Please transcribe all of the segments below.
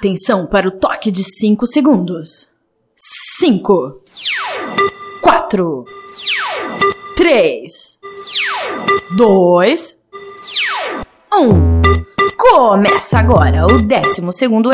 Atenção para o toque de 5 segundos. 5, 4, 3, 2, 1. Começa agora o 12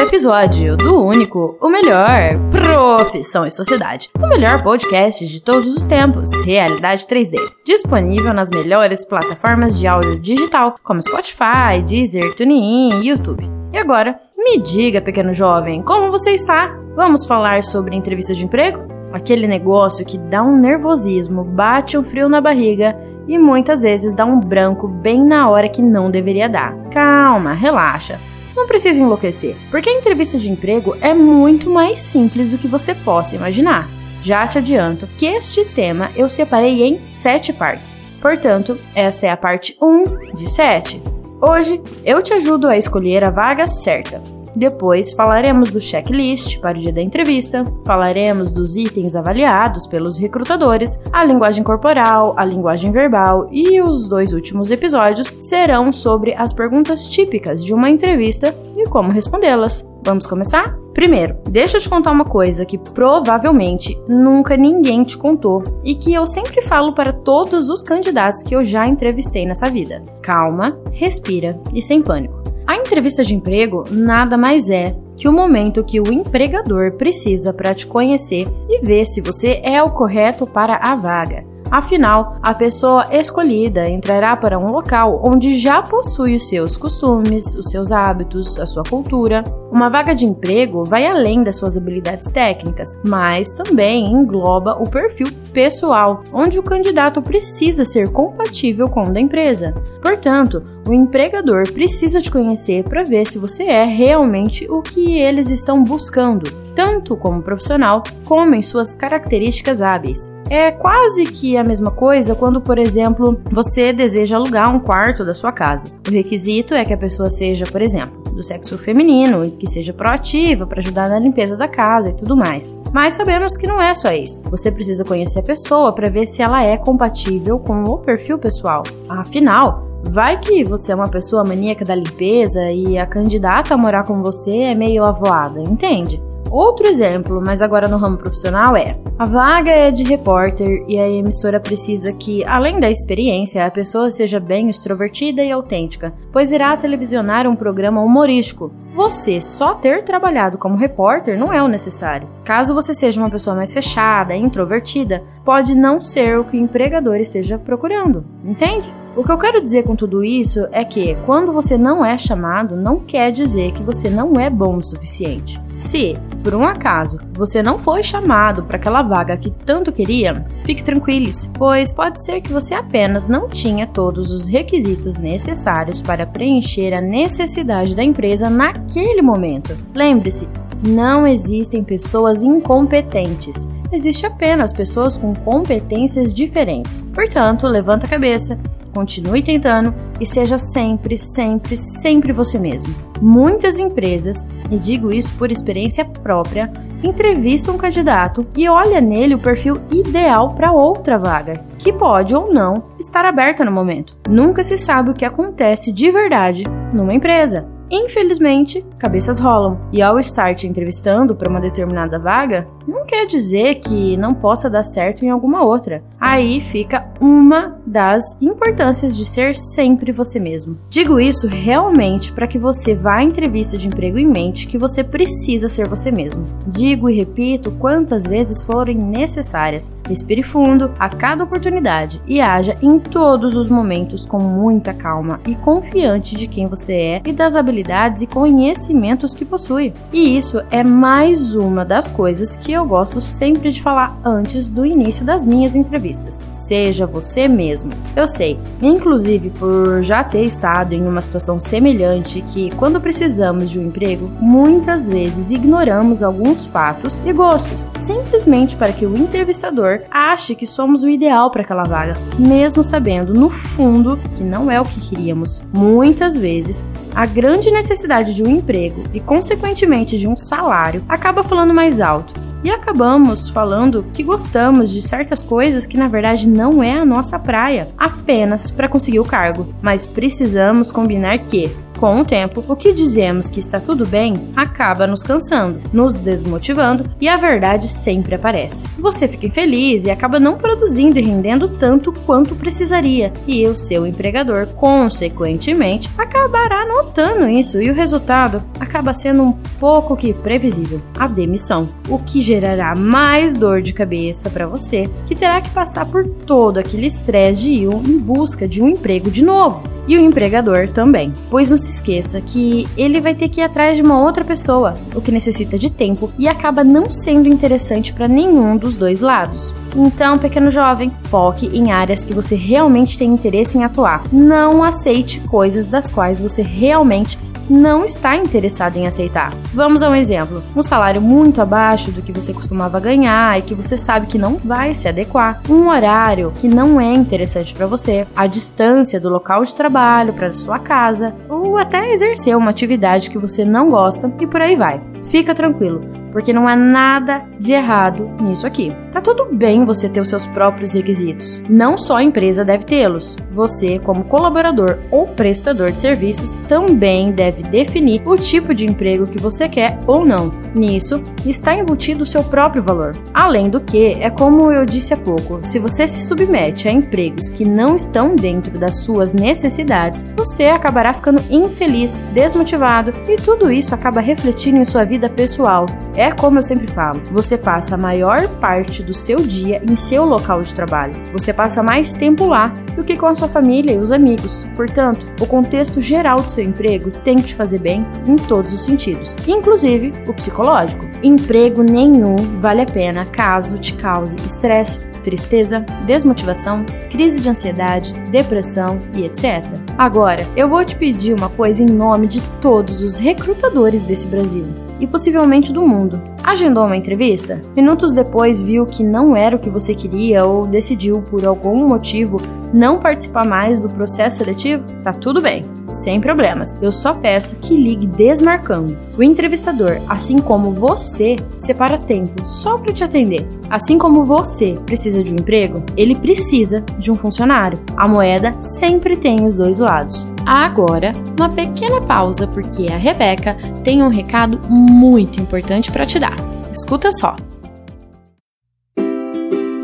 episódio do único, o melhor, Profissão e Sociedade, o melhor podcast de todos os tempos, Realidade 3D, disponível nas melhores plataformas de áudio digital, como Spotify, Deezer, TuneIn e YouTube. E agora, me diga, pequeno jovem, como você está? Vamos falar sobre entrevista de emprego? Aquele negócio que dá um nervosismo, bate um frio na barriga e muitas vezes dá um branco bem na hora que não deveria dar. Calma, relaxa. Não precisa enlouquecer, porque a entrevista de emprego é muito mais simples do que você possa imaginar. Já te adianto que este tema eu separei em sete partes. Portanto, esta é a parte 1 de 7. Hoje eu te ajudo a escolher a vaga certa. Depois falaremos do checklist para o dia da entrevista, falaremos dos itens avaliados pelos recrutadores, a linguagem corporal, a linguagem verbal e os dois últimos episódios serão sobre as perguntas típicas de uma entrevista e como respondê-las. Vamos começar? Primeiro, deixa eu te contar uma coisa que provavelmente nunca ninguém te contou e que eu sempre falo para todos os candidatos que eu já entrevistei nessa vida. Calma, respira e sem pânico. A entrevista de emprego nada mais é que o momento que o empregador precisa para te conhecer e ver se você é o correto para a vaga. Afinal, a pessoa escolhida entrará para um local onde já possui os seus costumes, os seus hábitos, a sua cultura. Uma vaga de emprego vai além das suas habilidades técnicas, mas também engloba o perfil pessoal, onde o candidato precisa ser compatível com o da empresa. Portanto, o empregador precisa te conhecer para ver se você é realmente o que eles estão buscando, tanto como profissional como em suas características hábeis. É quase que a mesma coisa quando, por exemplo, você deseja alugar um quarto da sua casa. O requisito é que a pessoa seja, por exemplo, do sexo feminino e que seja proativa para ajudar na limpeza da casa e tudo mais. Mas sabemos que não é só isso. Você precisa conhecer a pessoa para ver se ela é compatível com o perfil pessoal. Afinal, Vai que você é uma pessoa maníaca da limpeza e a candidata a morar com você é meio avoada, entende? Outro exemplo, mas agora no ramo profissional, é: a vaga é de repórter e a emissora precisa que, além da experiência, a pessoa seja bem extrovertida e autêntica, pois irá televisionar um programa humorístico. Você só ter trabalhado como repórter não é o necessário. Caso você seja uma pessoa mais fechada, introvertida, pode não ser o que o empregador esteja procurando, entende? O que eu quero dizer com tudo isso é que, quando você não é chamado, não quer dizer que você não é bom o suficiente. Se, por um acaso, você não foi chamado para aquela vaga que tanto queria, fique tranquilos, pois pode ser que você apenas não tinha todos os requisitos necessários para preencher a necessidade da empresa naquele momento. Lembre-se, não existem pessoas incompetentes. Existe apenas pessoas com competências diferentes. Portanto, levanta a cabeça, Continue tentando e seja sempre, sempre, sempre você mesmo. Muitas empresas, e digo isso por experiência própria, entrevistam um candidato e olha nele o perfil ideal para outra vaga, que pode ou não estar aberta no momento. Nunca se sabe o que acontece de verdade numa empresa. Infelizmente, cabeças rolam, e ao estar te entrevistando para uma determinada vaga, não quer dizer que não possa dar certo em alguma outra. Aí fica uma das importâncias de ser sempre você mesmo. Digo isso realmente para que você vá à entrevista de emprego em mente que você precisa ser você mesmo. Digo e repito quantas vezes forem necessárias. Respire fundo a cada oportunidade e haja em todos os momentos com muita calma e confiante de quem você é e das habilidades habilidades e conhecimentos que possui. E isso é mais uma das coisas que eu gosto sempre de falar antes do início das minhas entrevistas. Seja você mesmo. Eu sei, inclusive por já ter estado em uma situação semelhante que quando precisamos de um emprego, muitas vezes ignoramos alguns fatos e gostos, simplesmente para que o entrevistador ache que somos o ideal para aquela vaga, mesmo sabendo no fundo que não é o que queríamos. Muitas vezes a grande necessidade de um emprego e, consequentemente, de um salário acaba falando mais alto. E acabamos falando que gostamos de certas coisas que na verdade não é a nossa praia, apenas para conseguir o cargo. Mas precisamos combinar que Com o tempo, o que dizemos que está tudo bem acaba nos cansando, nos desmotivando e a verdade sempre aparece. Você fica infeliz e acaba não produzindo e rendendo tanto quanto precisaria, e o seu empregador, consequentemente, acabará notando isso e o resultado acaba sendo um pouco que previsível: a demissão, o que gerará mais dor de cabeça para você, que terá que passar por todo aquele estresse de ir em busca de um emprego de novo e o empregador também. Pois não se esqueça que ele vai ter que ir atrás de uma outra pessoa, o que necessita de tempo e acaba não sendo interessante para nenhum dos dois lados. Então, pequeno jovem, foque em áreas que você realmente tem interesse em atuar. Não aceite coisas das quais você realmente não está interessado em aceitar. Vamos a um exemplo: um salário muito abaixo do que você costumava ganhar e que você sabe que não vai se adequar, um horário que não é interessante para você, a distância do local de trabalho para sua casa, ou até exercer uma atividade que você não gosta e por aí vai. Fica tranquilo, porque não há nada de errado nisso aqui. Tá tudo bem você ter os seus próprios requisitos. Não só a empresa deve tê-los. Você, como colaborador ou prestador de serviços, também deve definir o tipo de emprego que você quer ou não. Nisso está embutido o seu próprio valor. Além do que, é como eu disse há pouco, se você se submete a empregos que não estão dentro das suas necessidades, você acabará ficando infeliz, desmotivado e tudo isso acaba refletindo em sua vida pessoal. É como eu sempre falo, você passa a maior parte do seu dia em seu local de trabalho. Você passa mais tempo lá do que com a sua família e os amigos. Portanto, o contexto geral do seu emprego tem que te fazer bem em todos os sentidos, inclusive o psicológico. Emprego nenhum vale a pena caso te cause estresse, tristeza, desmotivação, crise de ansiedade, depressão e etc. Agora, eu vou te pedir uma coisa em nome de todos os recrutadores desse Brasil e possivelmente do mundo. Agendou uma entrevista? Minutos depois viu que não era o que você queria ou decidiu por algum motivo não participar mais do processo seletivo? Tá tudo bem, sem problemas. Eu só peço que ligue desmarcando. O entrevistador, assim como você, separa tempo só para te atender. Assim como você precisa de um emprego, ele precisa de um funcionário. A moeda sempre tem os dois lados. Agora, uma pequena pausa porque a Rebeca tem um recado muito importante para te dar. Escuta só.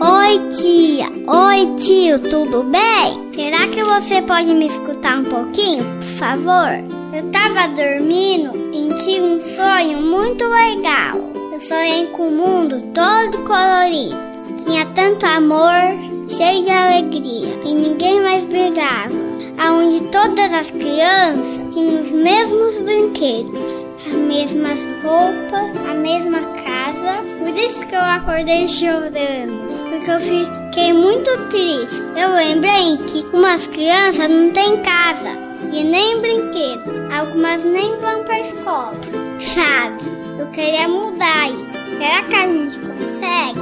Oi, tia. Oi, tio, tudo bem? Será que você pode me escutar um pouquinho, favor? Eu tava dormindo e tive um sonho muito legal. Eu sonhei com o mundo todo colorido. Tinha tanto amor, cheio de alegria e ninguém mais brigava onde todas as crianças tinham os mesmos brinquedos, as mesmas roupas, a mesma casa. Por isso que eu acordei chorando, porque eu fiquei muito triste. Eu lembrei que umas crianças não têm casa e nem brinquedo, algumas nem vão para escola, sabe? Eu queria mudar isso. Será que a gente consegue?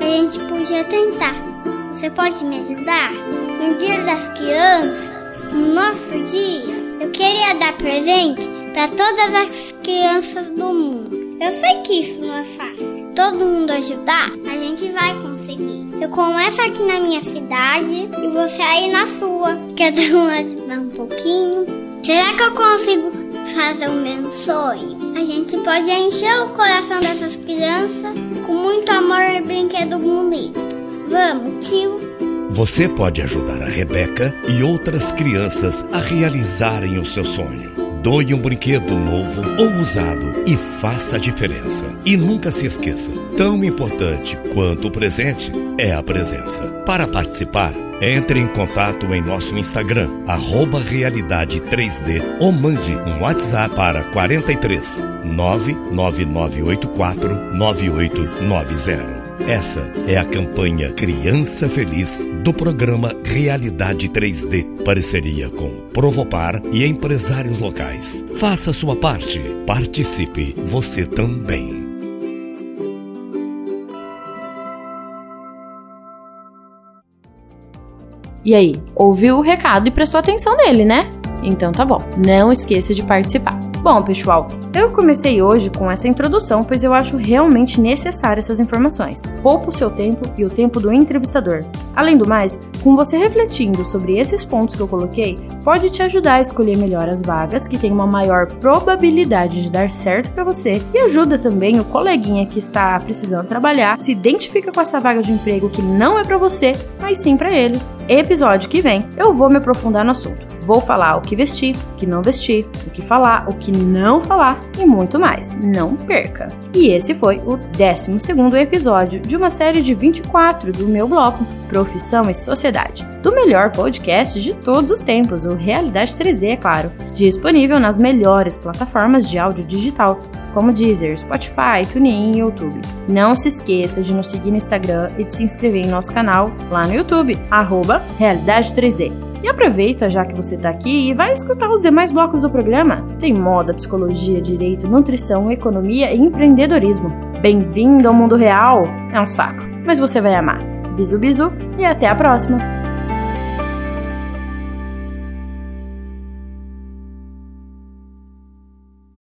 A gente podia tentar. Você pode me ajudar? No Dia das Crianças, no nosso dia, eu queria dar presente para todas as crianças do mundo. Eu sei que isso não é fácil. Todo mundo ajudar, a gente vai conseguir. Eu começo aqui na minha cidade e você aí na sua. Cada um um pouquinho. Será que eu consigo fazer o meu sonho? A gente pode encher o coração dessas crianças com muito amor e brinquedo bonito. Vamos, tio? Você pode ajudar a Rebeca e outras crianças a realizarem o seu sonho. Doe um brinquedo novo ou usado e faça a diferença. E nunca se esqueça: tão importante quanto o presente é a presença. Para participar, entre em contato em nosso Instagram, arroba Realidade 3D ou mande um WhatsApp para 43 99984 9890. Essa é a campanha Criança Feliz do programa Realidade 3D, parceria com Provopar e empresários locais. Faça sua parte, participe você também. E aí, ouviu o recado e prestou atenção nele, né? Então tá bom, não esqueça de participar. Bom, pessoal, eu comecei hoje com essa introdução, pois eu acho realmente necessárias essas informações. Poupa o seu tempo e o tempo do entrevistador. Além do mais, com você refletindo sobre esses pontos que eu coloquei, pode te ajudar a escolher melhor as vagas que têm uma maior probabilidade de dar certo para você e ajuda também o coleguinha que está precisando trabalhar, se identifica com essa vaga de emprego que não é para você, mas sim para ele. Episódio que vem, eu vou me aprofundar no assunto. Vou falar o que vestir, o que não vestir, o que falar, o que não falar e muito mais. Não perca! E esse foi o 12 episódio de uma série de 24 do meu bloco Profissão e Sociedade, do melhor podcast de todos os tempos, o Realidade 3D, é claro, disponível nas melhores plataformas de áudio digital, como Deezer, Spotify, TuneIn e YouTube. Não se esqueça de nos seguir no Instagram e de se inscrever em nosso canal lá no YouTube, Realidade 3D. E aproveita já que você está aqui e vai escutar os demais blocos do programa. Tem moda, psicologia, direito, nutrição, economia e empreendedorismo. Bem-vindo ao mundo real! É um saco, mas você vai amar. Bisu bisu e até a próxima!